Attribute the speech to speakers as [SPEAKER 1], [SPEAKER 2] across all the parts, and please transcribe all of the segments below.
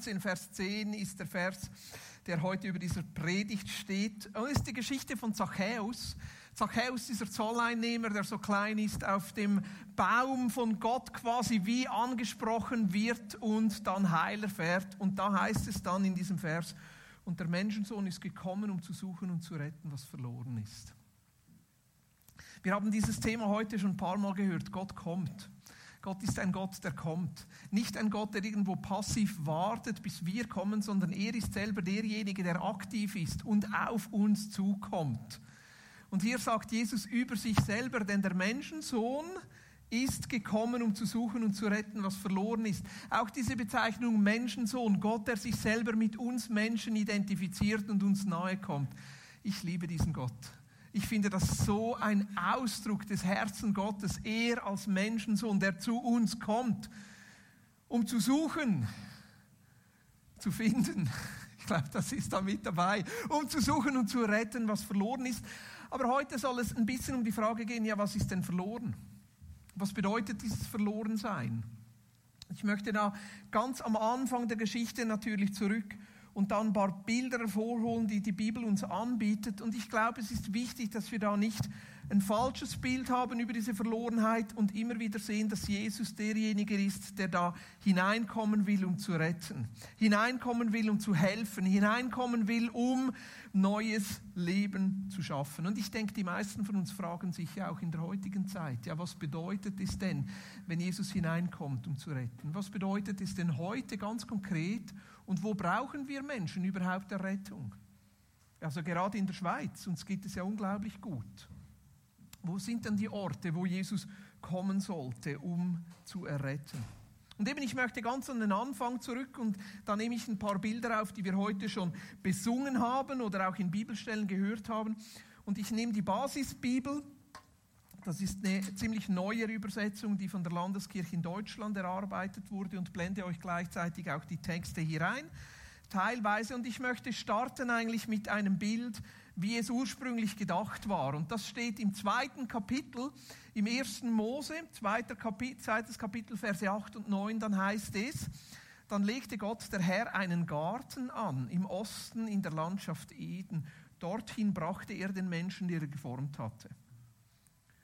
[SPEAKER 1] 19, Vers 10 ist der Vers, der heute über dieser Predigt steht. Und ist die Geschichte von Zachäus. Zachäus, dieser Zolleinnehmer, der so klein ist, auf dem Baum von Gott quasi wie angesprochen wird und dann Heiler fährt. Und da heißt es dann in diesem Vers, und der Menschensohn ist gekommen, um zu suchen und zu retten, was verloren ist. Wir haben dieses Thema heute schon ein paar Mal gehört. Gott kommt. Gott ist ein Gott, der kommt. Nicht ein Gott, der irgendwo passiv wartet, bis wir kommen, sondern er ist selber derjenige, der aktiv ist und auf uns zukommt. Und hier sagt Jesus über sich selber, denn der Menschensohn ist gekommen, um zu suchen und zu retten, was verloren ist. Auch diese Bezeichnung Menschensohn, Gott, der sich selber mit uns Menschen identifiziert und uns nahe kommt. Ich liebe diesen Gott. Ich finde das so ein Ausdruck des Herzen Gottes, er als Menschensohn, der zu uns kommt, um zu suchen, zu finden. Ich glaube, das ist da mit dabei, um zu suchen und zu retten, was verloren ist. Aber heute soll es ein bisschen um die Frage gehen, ja, was ist denn verloren? Was bedeutet dieses Verlorensein? Ich möchte da ganz am Anfang der Geschichte natürlich zurück und dann ein paar Bilder hervorholen, die die Bibel uns anbietet. Und ich glaube, es ist wichtig, dass wir da nicht ein falsches Bild haben über diese Verlorenheit und immer wieder sehen, dass Jesus derjenige ist, der da hineinkommen will, um zu retten, hineinkommen will, um zu helfen, hineinkommen will, um neues Leben zu schaffen. Und ich denke, die meisten von uns fragen sich ja auch in der heutigen Zeit, ja, was bedeutet es denn, wenn Jesus hineinkommt, um zu retten? Was bedeutet es denn heute ganz konkret und wo brauchen wir Menschen überhaupt der Rettung? Also gerade in der Schweiz, uns geht es ja unglaublich gut. Wo sind denn die Orte, wo Jesus kommen sollte, um zu erretten? Und eben, ich möchte ganz an den Anfang zurück und da nehme ich ein paar Bilder auf, die wir heute schon besungen haben oder auch in Bibelstellen gehört haben. Und ich nehme die Basisbibel, das ist eine ziemlich neue Übersetzung, die von der Landeskirche in Deutschland erarbeitet wurde und blende euch gleichzeitig auch die Texte hier ein, teilweise. Und ich möchte starten eigentlich mit einem Bild, wie es ursprünglich gedacht war. Und das steht im zweiten Kapitel, im ersten Mose, zweiter Kapitel, zweites Kapitel, Verse 8 und 9, dann heißt es, dann legte Gott der Herr einen Garten an, im Osten in der Landschaft Eden. Dorthin brachte er den Menschen, die er geformt hatte.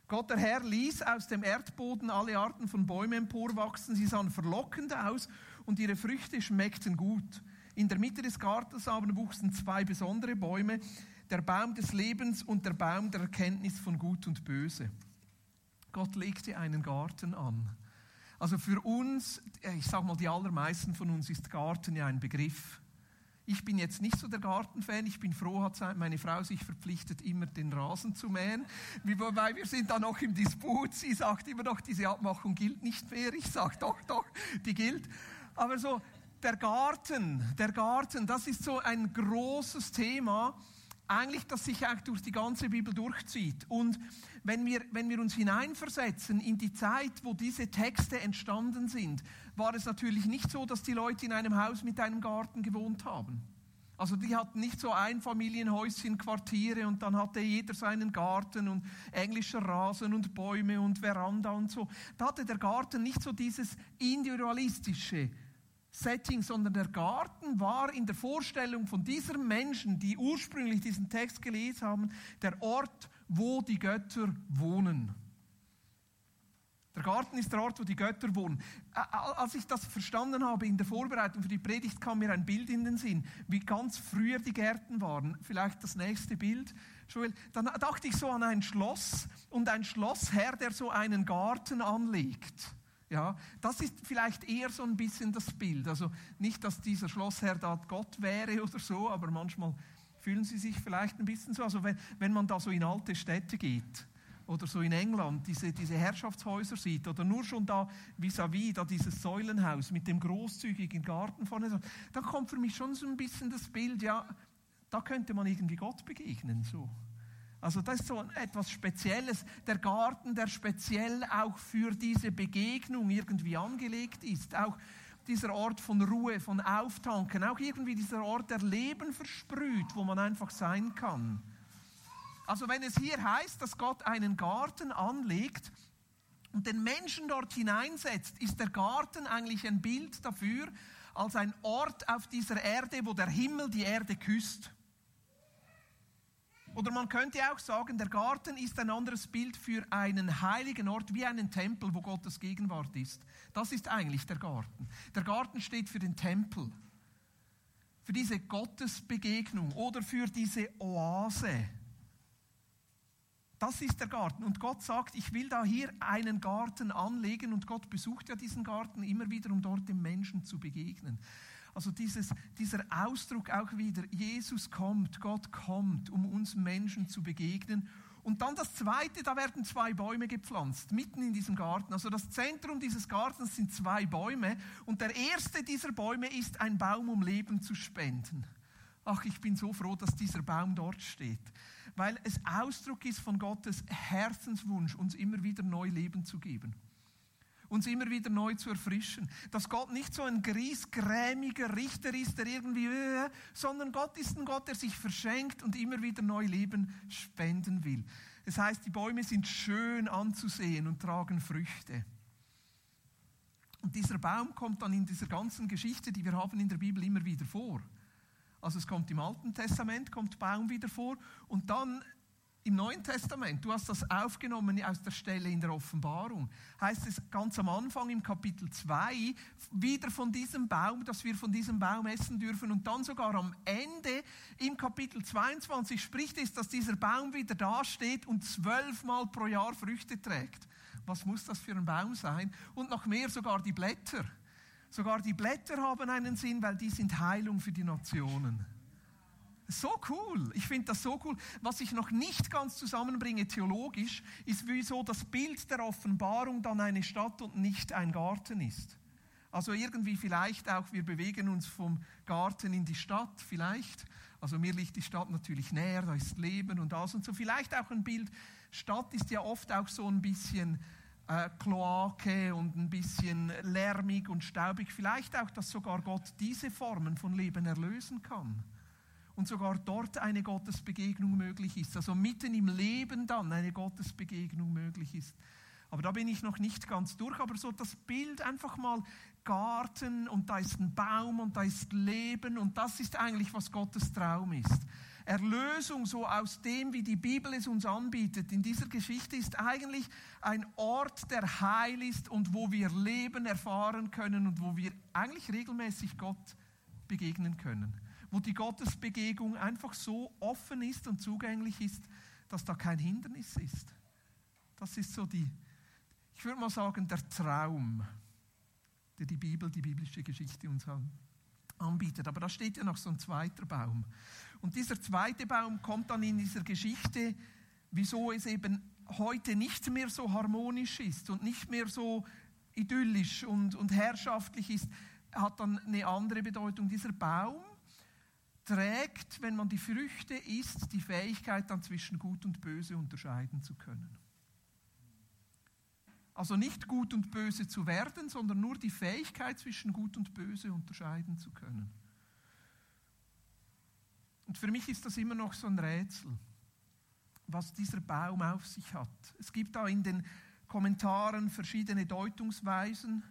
[SPEAKER 1] Gott der Herr ließ aus dem Erdboden alle Arten von Bäumen emporwachsen. Sie sahen verlockend aus und ihre Früchte schmeckten gut. In der Mitte des Gartens aber wuchsen zwei besondere Bäume, der Baum des Lebens und der Baum der Erkenntnis von Gut und Böse. Gott legte einen Garten an. Also für uns, ich sage mal, die allermeisten von uns ist Garten ja ein Begriff. Ich bin jetzt nicht so der Gartenfan. Ich bin froh, hat meine Frau sich verpflichtet, immer den Rasen zu mähen. Wobei wir sind da noch im Disput. Sie sagt immer noch, diese Abmachung gilt nicht mehr. Ich sage doch, doch, die gilt. Aber so, der Garten, der Garten, das ist so ein großes Thema eigentlich, das sich auch durch die ganze Bibel durchzieht. Und wenn wir, wenn wir uns hineinversetzen in die Zeit, wo diese Texte entstanden sind, war es natürlich nicht so, dass die Leute in einem Haus mit einem Garten gewohnt haben. Also die hatten nicht so Einfamilienhäuschen, Quartiere und dann hatte jeder seinen Garten und englischer Rasen und Bäume und Veranda und so. Da hatte der Garten nicht so dieses individualistische, Setting, sondern der Garten war in der Vorstellung von dieser Menschen, die ursprünglich diesen Text gelesen haben, der Ort, wo die Götter wohnen. Der Garten ist der Ort, wo die Götter wohnen. Als ich das verstanden habe in der Vorbereitung für die Predigt, kam mir ein Bild in den Sinn, wie ganz früher die Gärten waren. Vielleicht das nächste Bild. Dann dachte ich so an ein Schloss und ein Schlossherr, der so einen Garten anlegt. Ja, das ist vielleicht eher so ein bisschen das Bild. Also nicht, dass dieser Schlossherr da Gott wäre oder so, aber manchmal fühlen sie sich vielleicht ein bisschen so. Also wenn, wenn man da so in alte Städte geht oder so in England diese, diese Herrschaftshäuser sieht oder nur schon da vis-à-vis, -vis, da dieses Säulenhaus mit dem großzügigen Garten vorne, da kommt für mich schon so ein bisschen das Bild, ja, da könnte man irgendwie Gott begegnen, so. Also das ist so etwas Spezielles. Der Garten, der speziell auch für diese Begegnung irgendwie angelegt ist. Auch dieser Ort von Ruhe, von Auftanken. Auch irgendwie dieser Ort, der Leben versprüht, wo man einfach sein kann. Also wenn es hier heißt, dass Gott einen Garten anlegt und den Menschen dort hineinsetzt, ist der Garten eigentlich ein Bild dafür, als ein Ort auf dieser Erde, wo der Himmel die Erde küsst. Oder man könnte auch sagen, der Garten ist ein anderes Bild für einen heiligen Ort, wie einen Tempel, wo Gottes Gegenwart ist. Das ist eigentlich der Garten. Der Garten steht für den Tempel, für diese Gottesbegegnung oder für diese Oase. Das ist der Garten. Und Gott sagt, ich will da hier einen Garten anlegen und Gott besucht ja diesen Garten immer wieder, um dort dem Menschen zu begegnen. Also dieses, dieser Ausdruck auch wieder, Jesus kommt, Gott kommt, um uns Menschen zu begegnen. Und dann das Zweite, da werden zwei Bäume gepflanzt, mitten in diesem Garten. Also das Zentrum dieses Gartens sind zwei Bäume. Und der erste dieser Bäume ist ein Baum, um Leben zu spenden. Ach, ich bin so froh, dass dieser Baum dort steht, weil es Ausdruck ist von Gottes Herzenswunsch, uns immer wieder neu Leben zu geben uns immer wieder neu zu erfrischen. Dass Gott nicht so ein griesgrämiger Richter ist, der irgendwie, äh, sondern Gott ist ein Gott, der sich verschenkt und immer wieder neu Leben spenden will. Das heißt, die Bäume sind schön anzusehen und tragen Früchte. Und dieser Baum kommt dann in dieser ganzen Geschichte, die wir haben in der Bibel, immer wieder vor. Also es kommt im Alten Testament, kommt Baum wieder vor und dann im Neuen Testament, du hast das aufgenommen aus der Stelle in der Offenbarung, heißt es ganz am Anfang im Kapitel 2 wieder von diesem Baum, dass wir von diesem Baum essen dürfen und dann sogar am Ende im Kapitel 22 spricht es, dass dieser Baum wieder dasteht und zwölfmal pro Jahr Früchte trägt. Was muss das für ein Baum sein? Und noch mehr sogar die Blätter. Sogar die Blätter haben einen Sinn, weil die sind Heilung für die Nationen. So cool. Ich finde das so cool. Was ich noch nicht ganz zusammenbringe theologisch, ist, wieso das Bild der Offenbarung dann eine Stadt und nicht ein Garten ist. Also irgendwie vielleicht auch, wir bewegen uns vom Garten in die Stadt, vielleicht. Also mir liegt die Stadt natürlich näher, da ist Leben und das und so. Vielleicht auch ein Bild, Stadt ist ja oft auch so ein bisschen äh, Kloake und ein bisschen lärmig und staubig. Vielleicht auch, dass sogar Gott diese Formen von Leben erlösen kann und sogar dort eine Gottesbegegnung möglich ist. Also mitten im Leben dann eine Gottesbegegnung möglich ist. Aber da bin ich noch nicht ganz durch. Aber so das Bild einfach mal Garten und da ist ein Baum und da ist Leben und das ist eigentlich, was Gottes Traum ist. Erlösung so aus dem, wie die Bibel es uns anbietet, in dieser Geschichte ist eigentlich ein Ort, der heil ist und wo wir Leben erfahren können und wo wir eigentlich regelmäßig Gott begegnen können wo die Gottesbegegnung einfach so offen ist und zugänglich ist, dass da kein Hindernis ist. Das ist so die, ich würde mal sagen, der Traum, der die Bibel, die biblische Geschichte uns anbietet. Aber da steht ja noch so ein zweiter Baum. Und dieser zweite Baum kommt dann in dieser Geschichte, wieso es eben heute nicht mehr so harmonisch ist und nicht mehr so idyllisch und, und herrschaftlich ist, hat dann eine andere Bedeutung. Dieser Baum trägt, wenn man die Früchte isst, die Fähigkeit dann zwischen Gut und Böse unterscheiden zu können. Also nicht gut und böse zu werden, sondern nur die Fähigkeit zwischen Gut und Böse unterscheiden zu können. Und für mich ist das immer noch so ein Rätsel, was dieser Baum auf sich hat. Es gibt da in den Kommentaren verschiedene Deutungsweisen.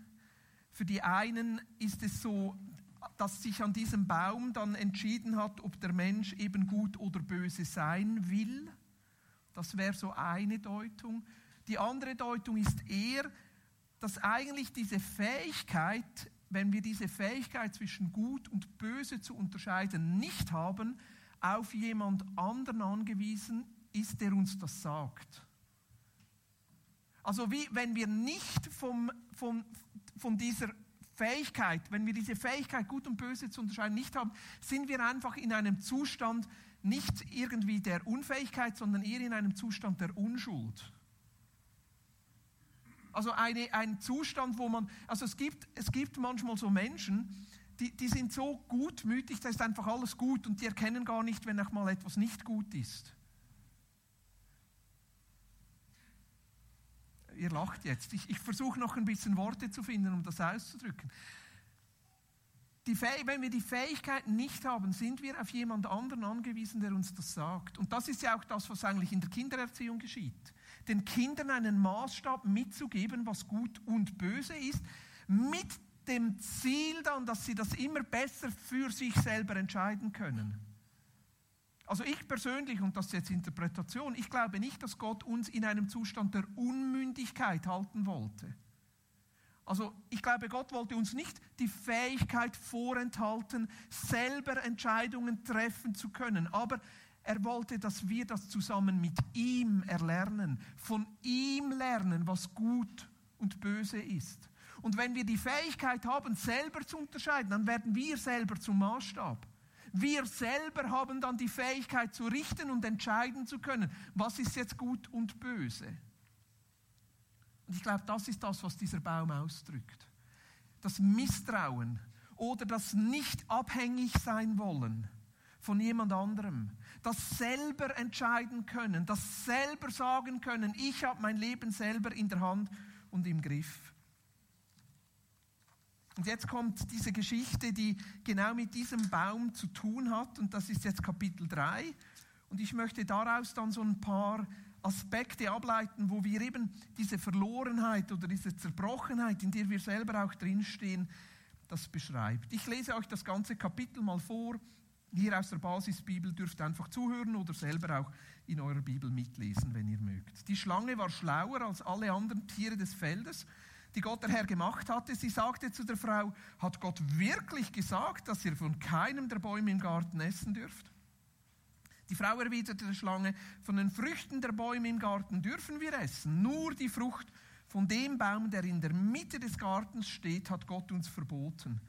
[SPEAKER 1] Für die einen ist es so, dass sich an diesem Baum dann entschieden hat, ob der Mensch eben gut oder böse sein will. Das wäre so eine Deutung. Die andere Deutung ist eher, dass eigentlich diese Fähigkeit, wenn wir diese Fähigkeit zwischen gut und böse zu unterscheiden nicht haben, auf jemand anderen angewiesen ist, der uns das sagt. Also wie wenn wir nicht vom, vom, von dieser Fähigkeit, wenn wir diese Fähigkeit, gut und böse zu unterscheiden, nicht haben, sind wir einfach in einem Zustand nicht irgendwie der Unfähigkeit, sondern eher in einem Zustand der Unschuld. Also eine, ein Zustand, wo man, also es gibt, es gibt manchmal so Menschen, die, die sind so gutmütig, da ist einfach alles gut und die erkennen gar nicht, wenn auch mal etwas nicht gut ist. Ihr lacht jetzt. Ich, ich versuche noch ein bisschen Worte zu finden, um das auszudrücken. Wenn wir die Fähigkeit nicht haben, sind wir auf jemand anderen angewiesen, der uns das sagt. Und das ist ja auch das, was eigentlich in der Kindererziehung geschieht. Den Kindern einen Maßstab mitzugeben, was gut und böse ist, mit dem Ziel dann, dass sie das immer besser für sich selber entscheiden können. Also ich persönlich, und das ist jetzt Interpretation, ich glaube nicht, dass Gott uns in einem Zustand der Unmündigkeit halten wollte. Also ich glaube, Gott wollte uns nicht die Fähigkeit vorenthalten, selber Entscheidungen treffen zu können, aber er wollte, dass wir das zusammen mit ihm erlernen, von ihm lernen, was gut und böse ist. Und wenn wir die Fähigkeit haben, selber zu unterscheiden, dann werden wir selber zum Maßstab. Wir selber haben dann die Fähigkeit zu richten und entscheiden zu können, was ist jetzt gut und böse. Und ich glaube, das ist das, was dieser Baum ausdrückt. Das Misstrauen oder das nicht abhängig sein wollen von jemand anderem. Das selber entscheiden können, das selber sagen können, ich habe mein Leben selber in der Hand und im Griff. Und jetzt kommt diese Geschichte, die genau mit diesem Baum zu tun hat. Und das ist jetzt Kapitel 3. Und ich möchte daraus dann so ein paar Aspekte ableiten, wo wir eben diese Verlorenheit oder diese Zerbrochenheit, in der wir selber auch drinstehen, das beschreibt. Ich lese euch das ganze Kapitel mal vor. Hier aus der Basisbibel dürft ihr einfach zuhören oder selber auch in eurer Bibel mitlesen, wenn ihr mögt. Die Schlange war schlauer als alle anderen Tiere des Feldes die Gott der Herr gemacht hatte. Sie sagte zu der Frau, hat Gott wirklich gesagt, dass ihr von keinem der Bäume im Garten essen dürft? Die Frau erwiderte der Schlange, von den Früchten der Bäume im Garten dürfen wir essen, nur die Frucht von dem Baum, der in der Mitte des Gartens steht, hat Gott uns verboten.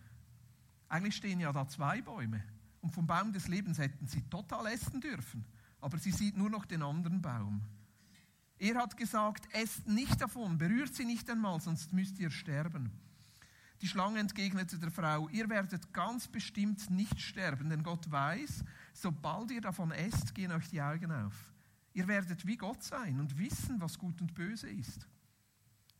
[SPEAKER 1] Eigentlich stehen ja da zwei Bäume und vom Baum des Lebens hätten sie total essen dürfen, aber sie sieht nur noch den anderen Baum. Er hat gesagt, esst nicht davon, berührt sie nicht einmal, sonst müsst ihr sterben. Die Schlange entgegnete der Frau, ihr werdet ganz bestimmt nicht sterben, denn Gott weiß, sobald ihr davon esst, gehen euch die Augen auf. Ihr werdet wie Gott sein und wissen, was gut und böse ist.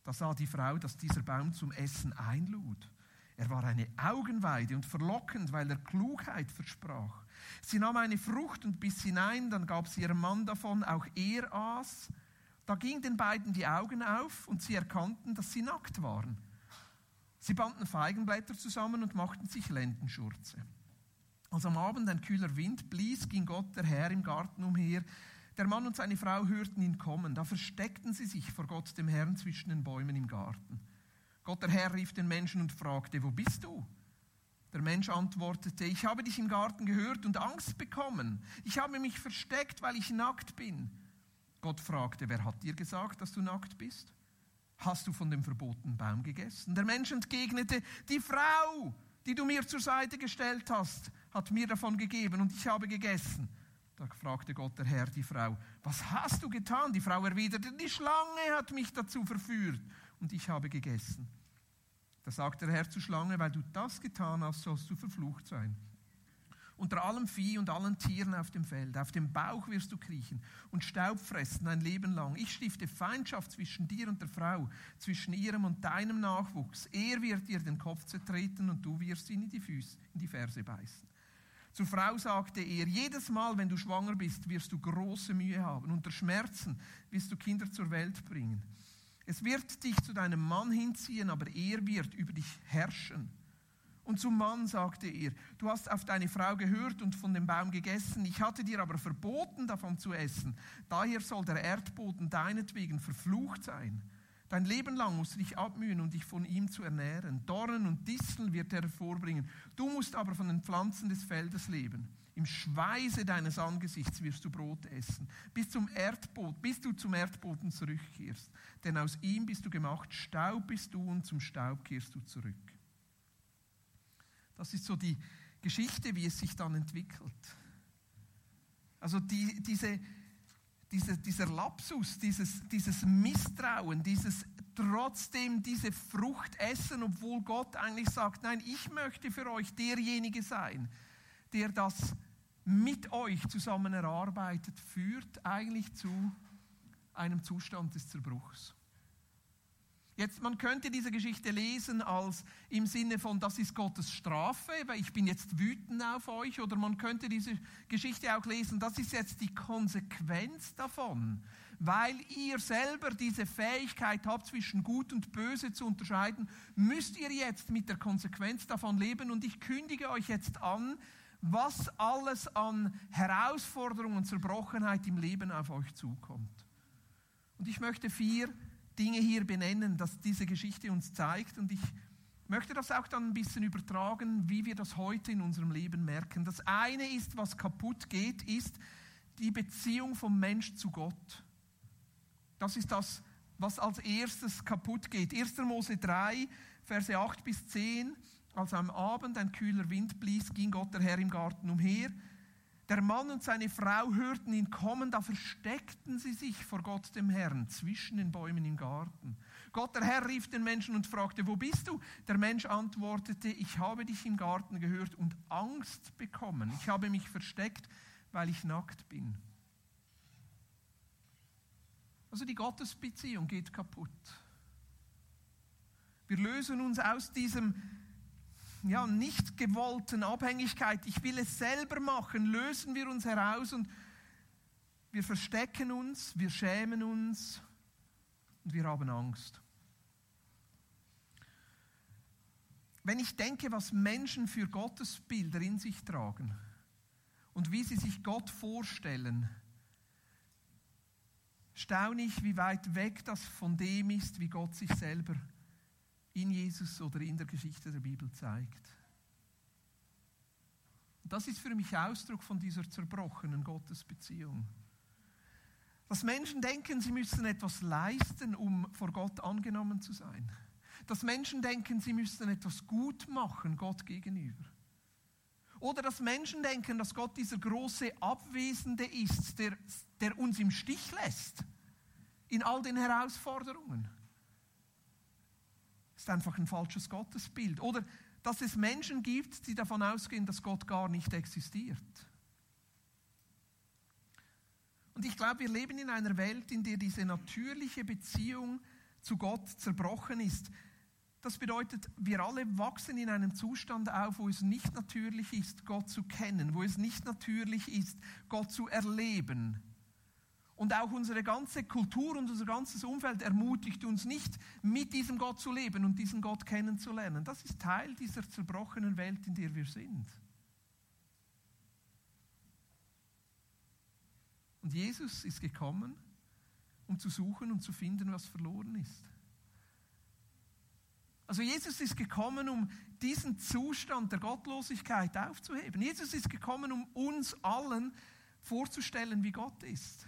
[SPEAKER 1] Da sah die Frau, dass dieser Baum zum Essen einlud. Er war eine Augenweide und verlockend, weil er Klugheit versprach. Sie nahm eine Frucht und biss hinein, dann gab sie ihrem Mann davon, auch er aß. Da gingen den beiden die Augen auf und sie erkannten, dass sie nackt waren. Sie banden Feigenblätter zusammen und machten sich Lendenschurze. Als am Abend ein kühler Wind blies, ging Gott der Herr im Garten umher. Der Mann und seine Frau hörten ihn kommen. Da versteckten sie sich vor Gott, dem Herrn, zwischen den Bäumen im Garten. Gott der Herr rief den Menschen und fragte, wo bist du? Der Mensch antwortete, ich habe dich im Garten gehört und Angst bekommen. Ich habe mich versteckt, weil ich nackt bin. Gott fragte, wer hat dir gesagt, dass du nackt bist? Hast du von dem verbotenen Baum gegessen? Der Mensch entgegnete, die Frau, die du mir zur Seite gestellt hast, hat mir davon gegeben und ich habe gegessen. Da fragte Gott der Herr die Frau, was hast du getan? Die Frau erwiderte, die Schlange hat mich dazu verführt und ich habe gegessen. Da sagte der Herr zur Schlange, weil du das getan hast, sollst du verflucht sein unter allem Vieh und allen Tieren auf dem Feld. Auf dem Bauch wirst du kriechen und Staub fressen ein Leben lang. Ich stifte Feindschaft zwischen dir und der Frau, zwischen ihrem und deinem Nachwuchs. Er wird dir den Kopf zertreten und du wirst ihn in die, Füße, in die Ferse beißen. Zur Frau sagte er, jedes Mal, wenn du schwanger bist, wirst du große Mühe haben. Unter Schmerzen wirst du Kinder zur Welt bringen. Es wird dich zu deinem Mann hinziehen, aber er wird über dich herrschen. Und zum Mann sagte er, du hast auf deine Frau gehört und von dem Baum gegessen, ich hatte dir aber verboten, davon zu essen. Daher soll der Erdboden deinetwegen verflucht sein. Dein Leben lang musst du dich abmühen, um dich von ihm zu ernähren. Dornen und Disteln wird er hervorbringen. Du musst aber von den Pflanzen des Feldes leben. Im Schweiße deines Angesichts wirst du Brot essen, bis, zum Erdboden, bis du zum Erdboden zurückkehrst. Denn aus ihm bist du gemacht, Staub bist du und zum Staub kehrst du zurück. Das ist so die Geschichte, wie es sich dann entwickelt. Also die, diese, diese, dieser Lapsus, dieses, dieses Misstrauen, dieses trotzdem diese Frucht essen, obwohl Gott eigentlich sagt, nein, ich möchte für euch derjenige sein, der das mit euch zusammen erarbeitet, führt eigentlich zu einem Zustand des Zerbruchs. Jetzt, man könnte diese Geschichte lesen als im Sinne von, das ist Gottes Strafe, weil ich bin jetzt wütend auf euch, oder man könnte diese Geschichte auch lesen, das ist jetzt die Konsequenz davon, weil ihr selber diese Fähigkeit habt, zwischen Gut und Böse zu unterscheiden, müsst ihr jetzt mit der Konsequenz davon leben. Und ich kündige euch jetzt an, was alles an Herausforderungen und Zerbrochenheit im Leben auf euch zukommt. Und ich möchte vier Dinge hier benennen, dass diese Geschichte uns zeigt. Und ich möchte das auch dann ein bisschen übertragen, wie wir das heute in unserem Leben merken. Das eine ist, was kaputt geht, ist die Beziehung vom Mensch zu Gott. Das ist das, was als erstes kaputt geht. 1. Mose 3, Verse 8 bis 10. Als am Abend ein kühler Wind blies, ging Gott der Herr im Garten umher der Mann und seine Frau hörten ihn kommen, da versteckten sie sich vor Gott dem Herrn zwischen den Bäumen im Garten. Gott der Herr rief den Menschen und fragte, wo bist du? Der Mensch antwortete, ich habe dich im Garten gehört und Angst bekommen. Ich habe mich versteckt, weil ich nackt bin. Also die Gottesbeziehung geht kaputt. Wir lösen uns aus diesem ja, nicht gewollten Abhängigkeit, ich will es selber machen, lösen wir uns heraus und wir verstecken uns, wir schämen uns und wir haben Angst. Wenn ich denke, was Menschen für Gottesbilder in sich tragen und wie sie sich Gott vorstellen, staune ich, wie weit weg das von dem ist, wie Gott sich selber in Jesus oder in der Geschichte der Bibel zeigt. Das ist für mich Ausdruck von dieser zerbrochenen Gottesbeziehung. Dass Menschen denken, sie müssen etwas leisten, um vor Gott angenommen zu sein. Dass Menschen denken, sie müssten etwas gut machen Gott gegenüber. Oder dass Menschen denken, dass Gott dieser große Abwesende ist, der, der uns im Stich lässt in all den Herausforderungen ist einfach ein falsches Gottesbild. Oder dass es Menschen gibt, die davon ausgehen, dass Gott gar nicht existiert. Und ich glaube, wir leben in einer Welt, in der diese natürliche Beziehung zu Gott zerbrochen ist. Das bedeutet, wir alle wachsen in einem Zustand auf, wo es nicht natürlich ist, Gott zu kennen, wo es nicht natürlich ist, Gott zu erleben. Und auch unsere ganze Kultur und unser ganzes Umfeld ermutigt uns nicht, mit diesem Gott zu leben und diesen Gott kennenzulernen. Das ist Teil dieser zerbrochenen Welt, in der wir sind. Und Jesus ist gekommen, um zu suchen und zu finden, was verloren ist. Also Jesus ist gekommen, um diesen Zustand der Gottlosigkeit aufzuheben. Jesus ist gekommen, um uns allen vorzustellen, wie Gott ist.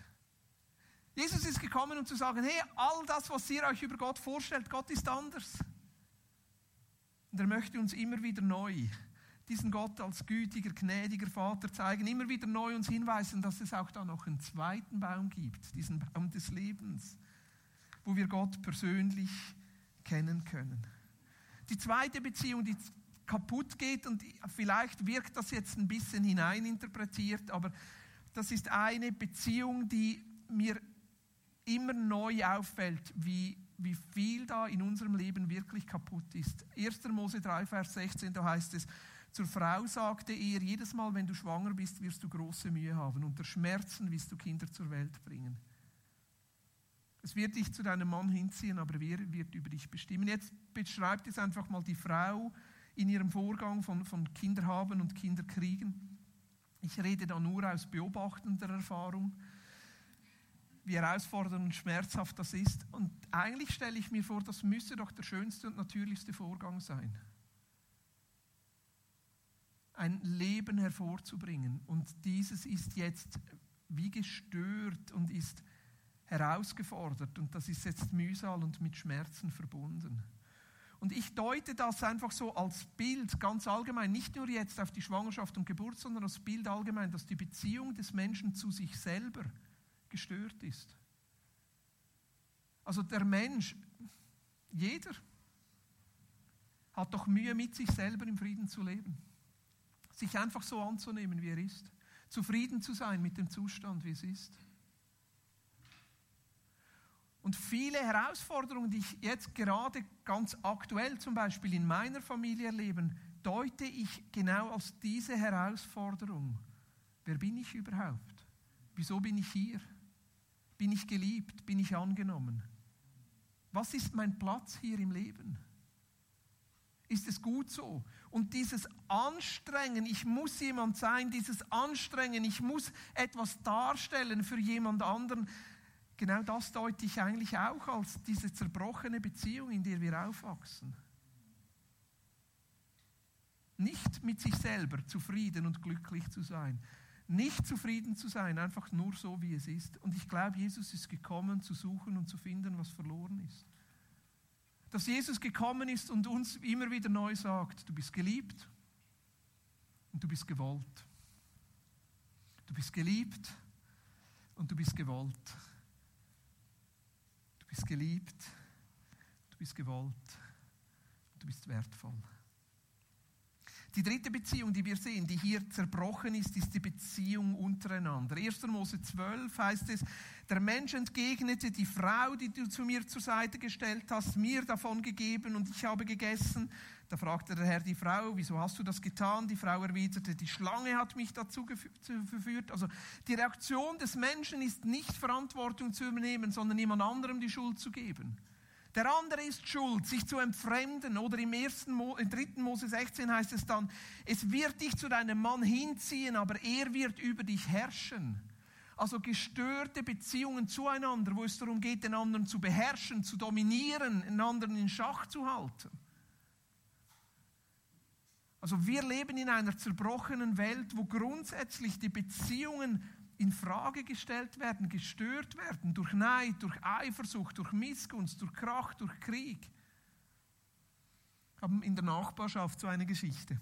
[SPEAKER 1] Jesus ist gekommen, um zu sagen, hey, all das, was ihr euch über Gott vorstellt, Gott ist anders. Und er möchte uns immer wieder neu diesen Gott als gütiger, gnädiger Vater zeigen, immer wieder neu uns hinweisen, dass es auch da noch einen zweiten Baum gibt, diesen Baum des Lebens, wo wir Gott persönlich kennen können. Die zweite Beziehung, die kaputt geht und vielleicht wirkt das jetzt ein bisschen hineininterpretiert, aber das ist eine Beziehung, die mir immer neu auffällt, wie, wie viel da in unserem Leben wirklich kaputt ist. 1. Mose 3, Vers 16, da heißt es, zur Frau sagte er, jedes Mal, wenn du schwanger bist, wirst du große Mühe haben. Unter Schmerzen wirst du Kinder zur Welt bringen. Es wird dich zu deinem Mann hinziehen, aber wer wird über dich bestimmen? Jetzt beschreibt es einfach mal die Frau in ihrem Vorgang von, von Kinder haben und Kinder kriegen. Ich rede da nur aus beobachtender Erfahrung wie herausfordernd und schmerzhaft das ist. Und eigentlich stelle ich mir vor, das müsste doch der schönste und natürlichste Vorgang sein. Ein Leben hervorzubringen. Und dieses ist jetzt wie gestört und ist herausgefordert. Und das ist jetzt Mühsal und mit Schmerzen verbunden. Und ich deute das einfach so als Bild ganz allgemein, nicht nur jetzt auf die Schwangerschaft und Geburt, sondern als Bild allgemein, dass die Beziehung des Menschen zu sich selber gestört ist. Also der Mensch, jeder, hat doch Mühe mit sich selber im Frieden zu leben. Sich einfach so anzunehmen, wie er ist. Zufrieden zu sein mit dem Zustand, wie es ist. Und viele Herausforderungen, die ich jetzt gerade ganz aktuell zum Beispiel in meiner Familie erlebe, deute ich genau als diese Herausforderung. Wer bin ich überhaupt? Wieso bin ich hier? Bin ich geliebt? Bin ich angenommen? Was ist mein Platz hier im Leben? Ist es gut so? Und dieses Anstrengen, ich muss jemand sein, dieses Anstrengen, ich muss etwas darstellen für jemand anderen, genau das deute ich eigentlich auch als diese zerbrochene Beziehung, in der wir aufwachsen. Nicht mit sich selber zufrieden und glücklich zu sein. Nicht zufrieden zu sein, einfach nur so, wie es ist. Und ich glaube, Jesus ist gekommen, zu suchen und zu finden, was verloren ist. Dass Jesus gekommen ist und uns immer wieder neu sagt, du bist geliebt und du bist gewollt. Du bist geliebt und du bist gewollt. Du bist geliebt, du bist gewollt, du bist wertvoll. Die dritte Beziehung, die wir sehen, die hier zerbrochen ist, ist die Beziehung untereinander. 1. Mose 12 heißt es, der Mensch entgegnete, die Frau, die du zu mir zur Seite gestellt hast, mir davon gegeben und ich habe gegessen. Da fragte der Herr die Frau, wieso hast du das getan? Die Frau erwiderte, die Schlange hat mich dazu verführt. Also die Reaktion des Menschen ist nicht Verantwortung zu übernehmen, sondern jemand anderem die Schuld zu geben. Der andere ist schuld, sich zu entfremden. Oder im, ersten im 3. Mose 16 heißt es dann, es wird dich zu deinem Mann hinziehen, aber er wird über dich herrschen. Also gestörte Beziehungen zueinander, wo es darum geht, den anderen zu beherrschen, zu dominieren, den anderen in Schach zu halten. Also wir leben in einer zerbrochenen Welt, wo grundsätzlich die Beziehungen in Frage gestellt werden, gestört werden durch Neid, durch Eifersucht, durch Missgunst, durch Krach, durch Krieg. Wir haben in der Nachbarschaft so eine Geschichte.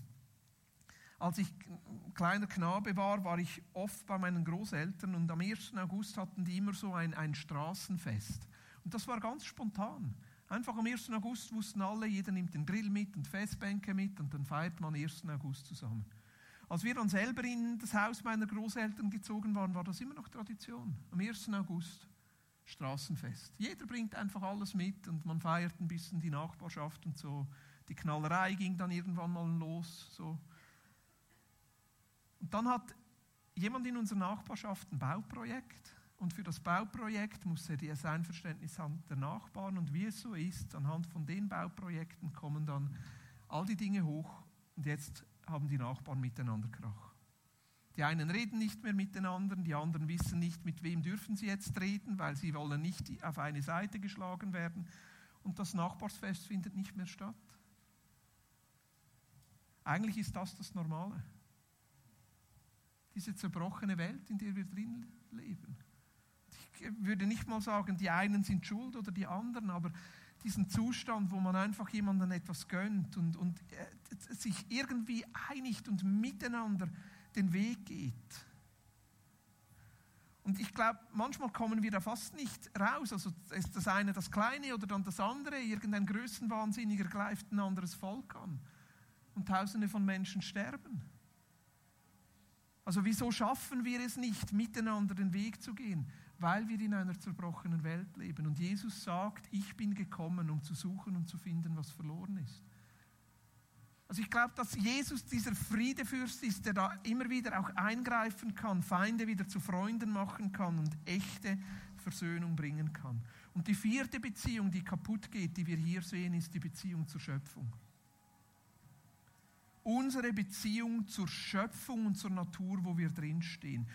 [SPEAKER 1] Als ich kleiner Knabe war, war ich oft bei meinen Großeltern und am 1. August hatten die immer so ein, ein Straßenfest. Und das war ganz spontan. Einfach am 1. August wussten alle, jeder nimmt den Grill mit und Festbänke mit und dann feiert man am 1. August zusammen. Als wir dann selber in das Haus meiner Großeltern gezogen waren, war das immer noch Tradition. Am 1. August Straßenfest. Jeder bringt einfach alles mit und man feiert ein bisschen die Nachbarschaft und so. Die Knallerei ging dann irgendwann mal los. So. Und dann hat jemand in unserer Nachbarschaft ein Bauprojekt und für das Bauprojekt muss er das Einverständnis der Nachbarn und wie es so ist, anhand von den Bauprojekten kommen dann all die Dinge hoch und jetzt haben die Nachbarn miteinander Krach. Die einen reden nicht mehr mit den anderen, die anderen wissen nicht, mit wem dürfen sie jetzt reden, weil sie wollen nicht auf eine Seite geschlagen werden. Und das Nachbarsfest findet nicht mehr statt. Eigentlich ist das das Normale. Diese zerbrochene Welt, in der wir drin leben. Ich würde nicht mal sagen, die einen sind schuld oder die anderen, aber diesen Zustand, wo man einfach jemandem etwas gönnt und, und äh, sich irgendwie einigt und miteinander den Weg geht. Und ich glaube, manchmal kommen wir da fast nicht raus. Also ist das eine das Kleine oder dann das andere. Irgendein Größenwahnsinniger greift ein anderes Volk an. Und Tausende von Menschen sterben. Also wieso schaffen wir es nicht, miteinander den Weg zu gehen? Weil wir in einer zerbrochenen Welt leben. Und Jesus sagt, ich bin gekommen, um zu suchen und zu finden, was verloren ist. Also ich glaube, dass Jesus dieser Friedefürst ist, der da immer wieder auch eingreifen kann, Feinde wieder zu Freunden machen kann und echte Versöhnung bringen kann. Und die vierte Beziehung, die kaputt geht, die wir hier sehen, ist die Beziehung zur Schöpfung. Unsere Beziehung zur Schöpfung und zur Natur, wo wir drinstehen.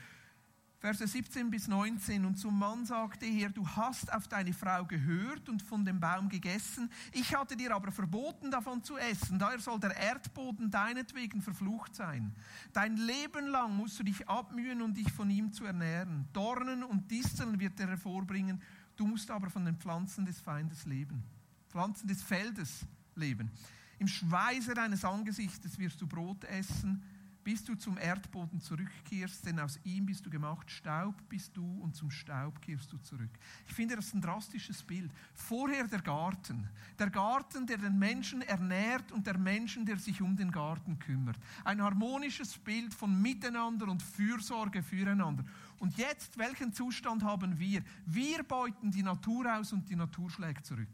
[SPEAKER 1] Verse 17 bis 19. Und zum Mann sagte er, du hast auf deine Frau gehört und von dem Baum gegessen. Ich hatte dir aber verboten, davon zu essen. Daher soll der Erdboden deinetwegen verflucht sein. Dein Leben lang musst du dich abmühen, um dich von ihm zu ernähren. Dornen und Disteln wird er hervorbringen. Du musst aber von den Pflanzen des Feindes leben. Pflanzen des Feldes leben. Im Schweiße deines Angesichtes wirst du Brot essen bis du zum Erdboden zurückkehrst, denn aus ihm bist du gemacht, Staub bist du und zum Staub kehrst du zurück. Ich finde das ein drastisches Bild. Vorher der Garten, der Garten, der den Menschen ernährt und der Menschen, der sich um den Garten kümmert. Ein harmonisches Bild von Miteinander und Fürsorge füreinander. Und jetzt, welchen Zustand haben wir? Wir beuten die Natur aus und die Natur schlägt zurück.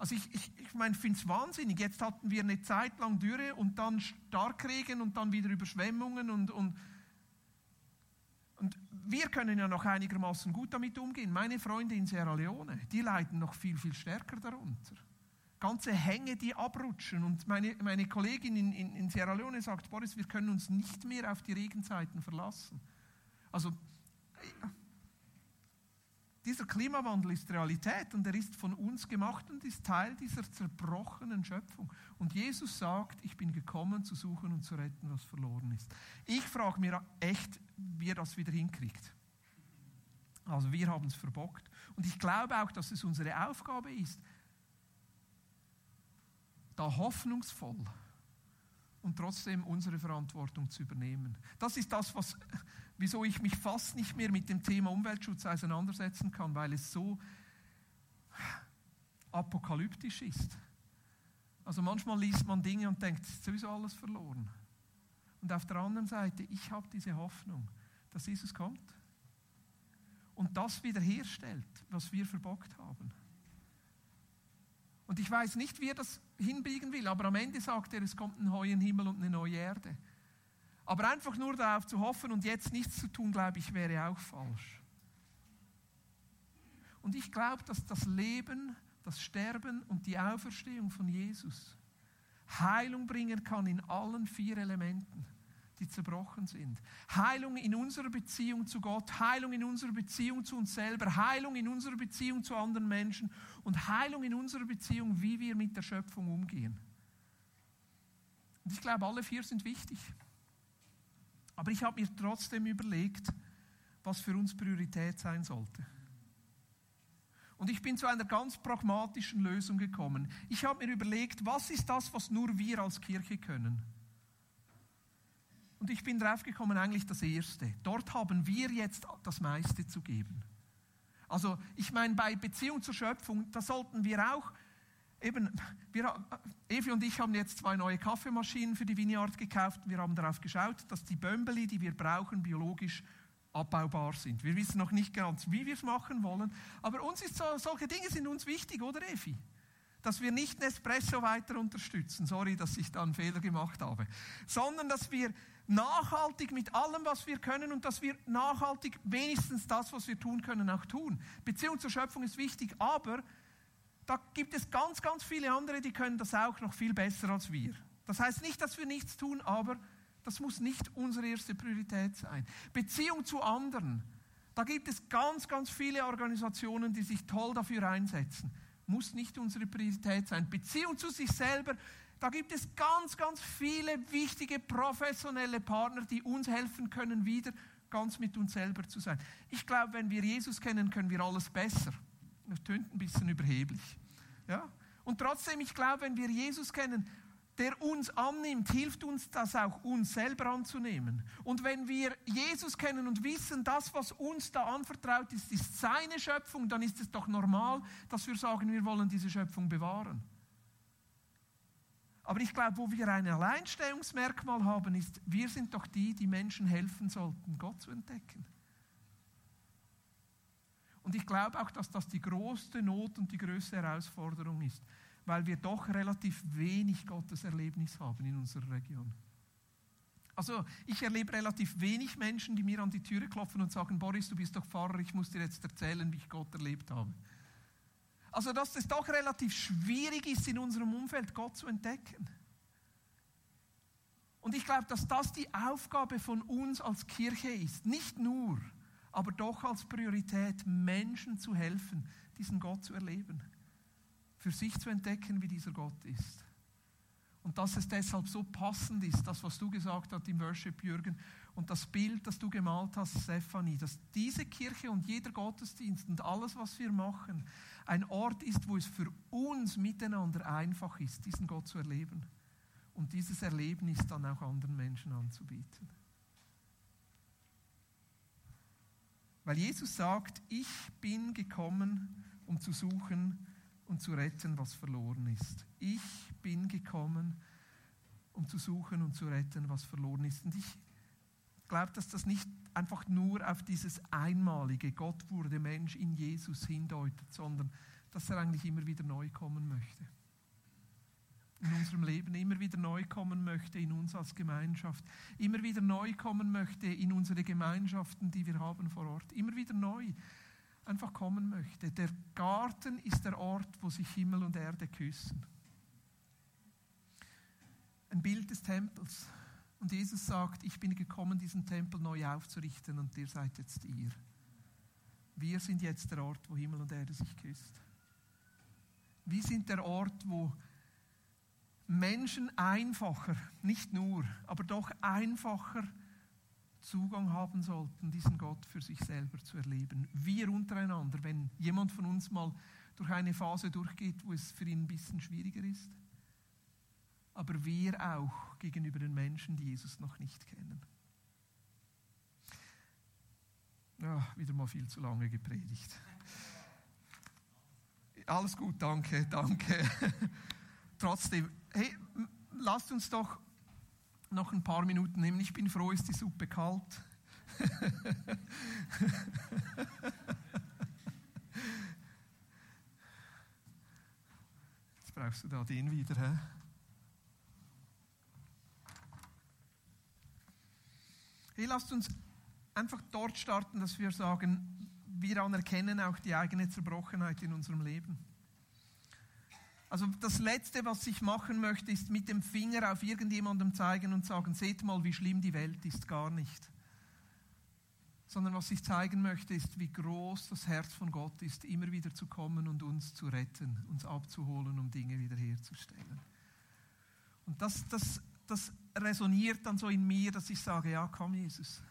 [SPEAKER 1] Also ich, ich, ich meine, finde es wahnsinnig. Jetzt hatten wir eine Zeit lang Dürre und dann Starkregen und dann wieder Überschwemmungen und, und, und wir können ja noch einigermaßen gut damit umgehen. Meine Freunde in Sierra Leone, die leiden noch viel, viel stärker darunter. Ganze Hänge, die abrutschen. Und meine, meine Kollegin in, in, in Sierra Leone sagt, Boris, wir können uns nicht mehr auf die Regenzeiten verlassen. Also dieser Klimawandel ist Realität und er ist von uns gemacht und ist Teil dieser zerbrochenen Schöpfung. Und Jesus sagt, ich bin gekommen zu suchen und zu retten, was verloren ist. Ich frage mir echt, wie er das wieder hinkriegt. Also wir haben es verbockt. Und ich glaube auch, dass es unsere Aufgabe ist, da hoffnungsvoll und trotzdem unsere Verantwortung zu übernehmen. Das ist das, was, wieso ich mich fast nicht mehr mit dem Thema Umweltschutz auseinandersetzen kann, weil es so apokalyptisch ist. Also manchmal liest man Dinge und denkt, ist sowieso alles verloren. Und auf der anderen Seite, ich habe diese Hoffnung, dass Jesus kommt und das wiederherstellt, was wir verbockt haben. Und ich weiß nicht, wie er das hinbiegen will, aber am Ende sagt er, es kommt ein neuer Himmel und eine neue Erde. Aber einfach nur darauf zu hoffen und jetzt nichts zu tun, glaube ich, wäre auch falsch. Und ich glaube, dass das Leben, das Sterben und die Auferstehung von Jesus Heilung bringen kann in allen vier Elementen die zerbrochen sind. Heilung in unserer Beziehung zu Gott, Heilung in unserer Beziehung zu uns selber, Heilung in unserer Beziehung zu anderen Menschen und Heilung in unserer Beziehung, wie wir mit der Schöpfung umgehen. Und ich glaube, alle vier sind wichtig. Aber ich habe mir trotzdem überlegt, was für uns Priorität sein sollte. Und ich bin zu einer ganz pragmatischen Lösung gekommen. Ich habe mir überlegt, was ist das, was nur wir als Kirche können? Und ich bin draufgekommen, eigentlich das Erste. Dort haben wir jetzt das meiste zu geben. Also ich meine, bei Beziehung zur Schöpfung, da sollten wir auch, eben, wir, Evi und ich haben jetzt zwei neue Kaffeemaschinen für die Vineyard gekauft. Wir haben darauf geschaut, dass die Bömbeli, die wir brauchen, biologisch abbaubar sind. Wir wissen noch nicht ganz, wie wir es machen wollen, aber uns ist so, solche Dinge sind uns wichtig, oder Evi? dass wir nicht Nespresso weiter unterstützen, sorry, dass ich da einen Fehler gemacht habe, sondern dass wir nachhaltig mit allem, was wir können und dass wir nachhaltig wenigstens das, was wir tun können, auch tun. Beziehung zur Schöpfung ist wichtig, aber da gibt es ganz, ganz viele andere, die können das auch noch viel besser als wir. Das heißt nicht, dass wir nichts tun, aber das muss nicht unsere erste Priorität sein. Beziehung zu anderen, da gibt es ganz, ganz viele Organisationen, die sich toll dafür einsetzen. Muss nicht unsere Priorität sein. Beziehung zu sich selber, da gibt es ganz, ganz viele wichtige professionelle Partner, die uns helfen können, wieder ganz mit uns selber zu sein. Ich glaube, wenn wir Jesus kennen, können wir alles besser. Das tönt ein bisschen überheblich. Ja? Und trotzdem, ich glaube, wenn wir Jesus kennen, der uns annimmt, hilft uns das auch, uns selber anzunehmen. Und wenn wir Jesus kennen und wissen, das, was uns da anvertraut ist, ist seine Schöpfung, dann ist es doch normal, dass wir sagen, wir wollen diese Schöpfung bewahren. Aber ich glaube, wo wir ein Alleinstellungsmerkmal haben, ist, wir sind doch die, die Menschen helfen sollten, Gott zu entdecken. Und ich glaube auch, dass das die größte Not und die größte Herausforderung ist, weil wir doch relativ wenig Gotteserlebnis haben in unserer Region. Also ich erlebe relativ wenig Menschen, die mir an die Türe klopfen und sagen, Boris, du bist doch Pfarrer, ich muss dir jetzt erzählen, wie ich Gott erlebt habe. Also, dass es doch relativ schwierig ist, in unserem Umfeld Gott zu entdecken. Und ich glaube, dass das die Aufgabe von uns als Kirche ist. Nicht nur, aber doch als Priorität, Menschen zu helfen, diesen Gott zu erleben. Für sich zu entdecken, wie dieser Gott ist. Und dass es deshalb so passend ist, das, was du gesagt hast im Worship, Jürgen, und das Bild, das du gemalt hast, Stephanie, dass diese Kirche und jeder Gottesdienst und alles, was wir machen, ein Ort ist, wo es für uns miteinander einfach ist, diesen Gott zu erleben und dieses Erlebnis dann auch anderen Menschen anzubieten. Weil Jesus sagt, ich bin gekommen, um zu suchen und zu retten, was verloren ist. Ich bin gekommen, um zu suchen und zu retten, was verloren ist. Und ich glaube, dass das nicht einfach nur auf dieses einmalige Gott wurde Mensch in Jesus hindeutet, sondern dass er eigentlich immer wieder neu kommen möchte. In unserem Leben immer wieder neu kommen möchte, in uns als Gemeinschaft, immer wieder neu kommen möchte in unsere Gemeinschaften, die wir haben vor Ort, immer wieder neu einfach kommen möchte. Der Garten ist der Ort, wo sich Himmel und Erde küssen. Ein Bild des Tempels. Und Jesus sagt, ich bin gekommen, diesen Tempel neu aufzurichten und ihr seid jetzt ihr. Wir sind jetzt der Ort, wo Himmel und Erde sich küsst. Wir sind der Ort, wo Menschen einfacher, nicht nur, aber doch einfacher Zugang haben sollten, diesen Gott für sich selber zu erleben. Wir untereinander, wenn jemand von uns mal durch eine Phase durchgeht, wo es für ihn ein bisschen schwieriger ist, aber wir auch gegenüber den Menschen, die Jesus noch nicht kennen. Ja, wieder mal viel zu lange gepredigt. Alles gut, danke, danke. Trotzdem, hey, lasst uns doch noch ein paar Minuten nehmen. Ich bin froh, ist die Suppe kalt. Jetzt brauchst du da den wieder. Hä? Hey, lasst uns einfach dort starten, dass wir sagen, wir anerkennen auch die eigene Zerbrochenheit in unserem Leben. Also das Letzte, was ich machen möchte, ist mit dem Finger auf irgendjemandem zeigen und sagen, seht mal, wie schlimm die Welt ist, gar nicht. Sondern was ich zeigen möchte, ist, wie groß das Herz von Gott ist, immer wieder zu kommen und uns zu retten, uns abzuholen, um Dinge wiederherzustellen. Und das, das, das resoniert dann so in mir, dass ich sage, ja, komm Jesus,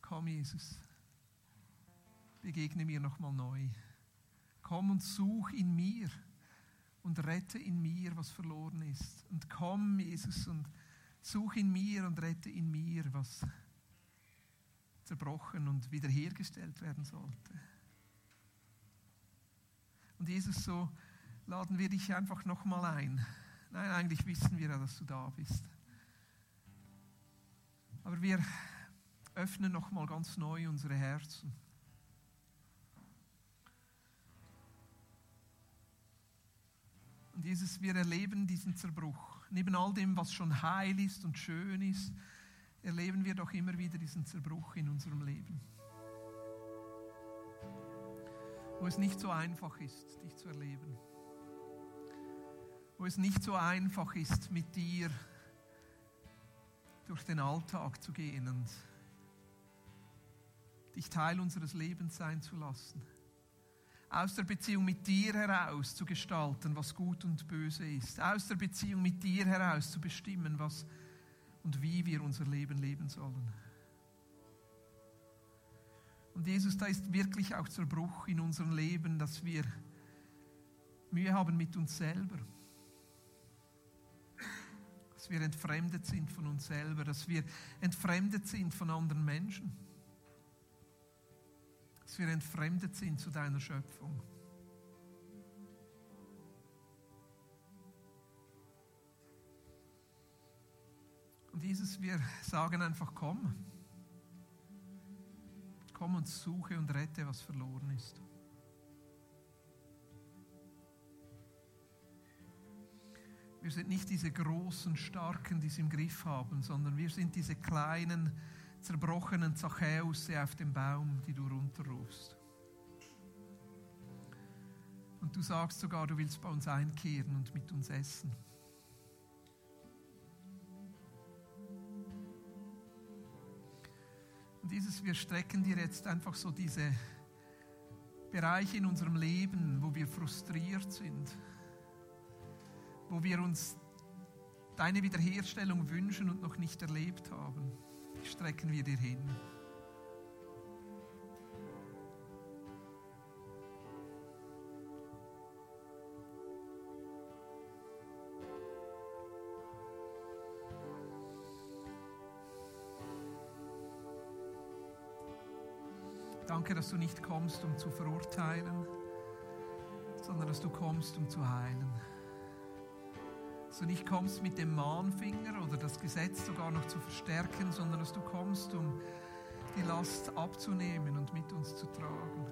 [SPEAKER 1] komm Jesus, begegne mir nochmal neu. Komm und such in mir und rette in mir, was verloren ist. Und komm, Jesus, und such in mir und rette in mir, was zerbrochen und wiederhergestellt werden sollte. Und Jesus, so laden wir dich einfach nochmal ein. Nein, eigentlich wissen wir ja, dass du da bist. Aber wir öffnen nochmal ganz neu unsere Herzen. Und Jesus, wir erleben diesen Zerbruch. Neben all dem, was schon heil ist und schön ist, erleben wir doch immer wieder diesen Zerbruch in unserem Leben. Wo es nicht so einfach ist, dich zu erleben. Wo es nicht so einfach ist, mit dir durch den Alltag zu gehen und dich Teil unseres Lebens sein zu lassen aus der Beziehung mit dir heraus zu gestalten, was gut und böse ist, aus der Beziehung mit dir heraus zu bestimmen, was und wie wir unser Leben leben sollen. Und Jesus, da ist wirklich auch Zerbruch in unserem Leben, dass wir Mühe haben mit uns selber. Dass wir entfremdet sind von uns selber, dass wir entfremdet sind von anderen Menschen dass wir entfremdet sind zu deiner Schöpfung. Und dieses, wir sagen einfach, komm. Komm und suche und rette, was verloren ist. Wir sind nicht diese großen, starken, die es im Griff haben, sondern wir sind diese kleinen, zerbrochenen Zachäus auf dem Baum, die du runterrufst. Und du sagst sogar, du willst bei uns einkehren und mit uns essen. Und dieses, wir strecken dir jetzt einfach so diese Bereiche in unserem Leben, wo wir frustriert sind, wo wir uns deine Wiederherstellung wünschen und noch nicht erlebt haben strecken wir dir hin. Danke, dass du nicht kommst, um zu verurteilen, sondern dass du kommst, um zu heilen. Dass du nicht kommst mit dem Mahnfinger oder das Gesetz sogar noch zu verstärken, sondern dass du kommst, um die Last abzunehmen und mit uns zu tragen.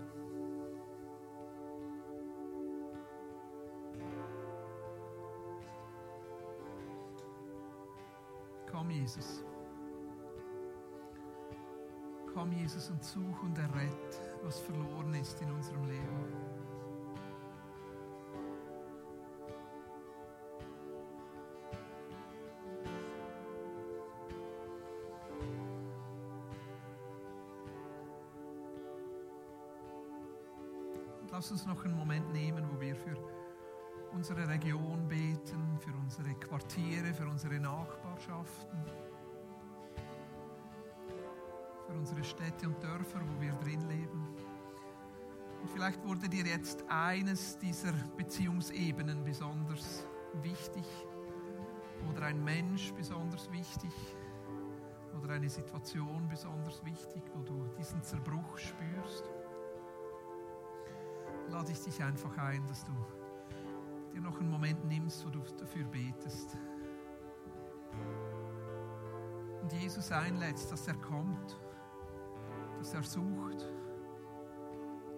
[SPEAKER 1] Komm, Jesus. Komm, Jesus, und such und errett, was verloren ist in unserem Leben. Lass uns noch einen Moment nehmen, wo wir für unsere Region beten, für unsere Quartiere, für unsere Nachbarschaften, für unsere Städte und Dörfer, wo wir drin leben. Und vielleicht wurde dir jetzt eines dieser Beziehungsebenen besonders wichtig oder ein Mensch besonders wichtig oder eine Situation besonders wichtig, wo du diesen Zerbruch spürst. Lade ich dich einfach ein, dass du dir noch einen Moment nimmst, wo du dafür betest. Und Jesus einlädst, dass er kommt, dass er sucht,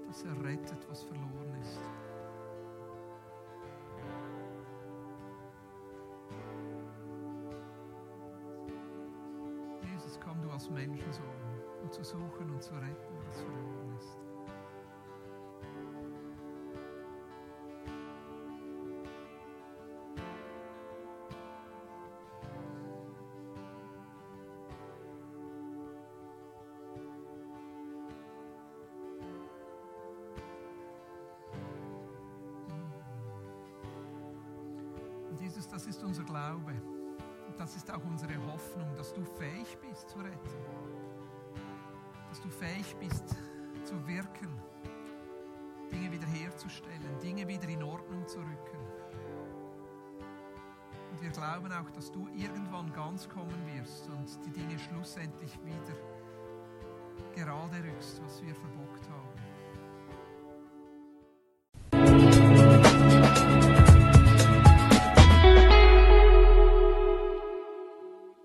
[SPEAKER 1] dass er rettet, was verloren ist. Jesus, komm du als Menschensohn, um zu suchen und zu retten, Jesus, das ist unser Glaube. Das ist auch unsere Hoffnung, dass du fähig bist zu retten. Dass du fähig bist zu wirken, Dinge wiederherzustellen, Dinge wieder in Ordnung zu rücken. Und wir glauben auch, dass du irgendwann ganz kommen wirst und die Dinge schlussendlich wieder gerade rückst, was wir verbockt haben.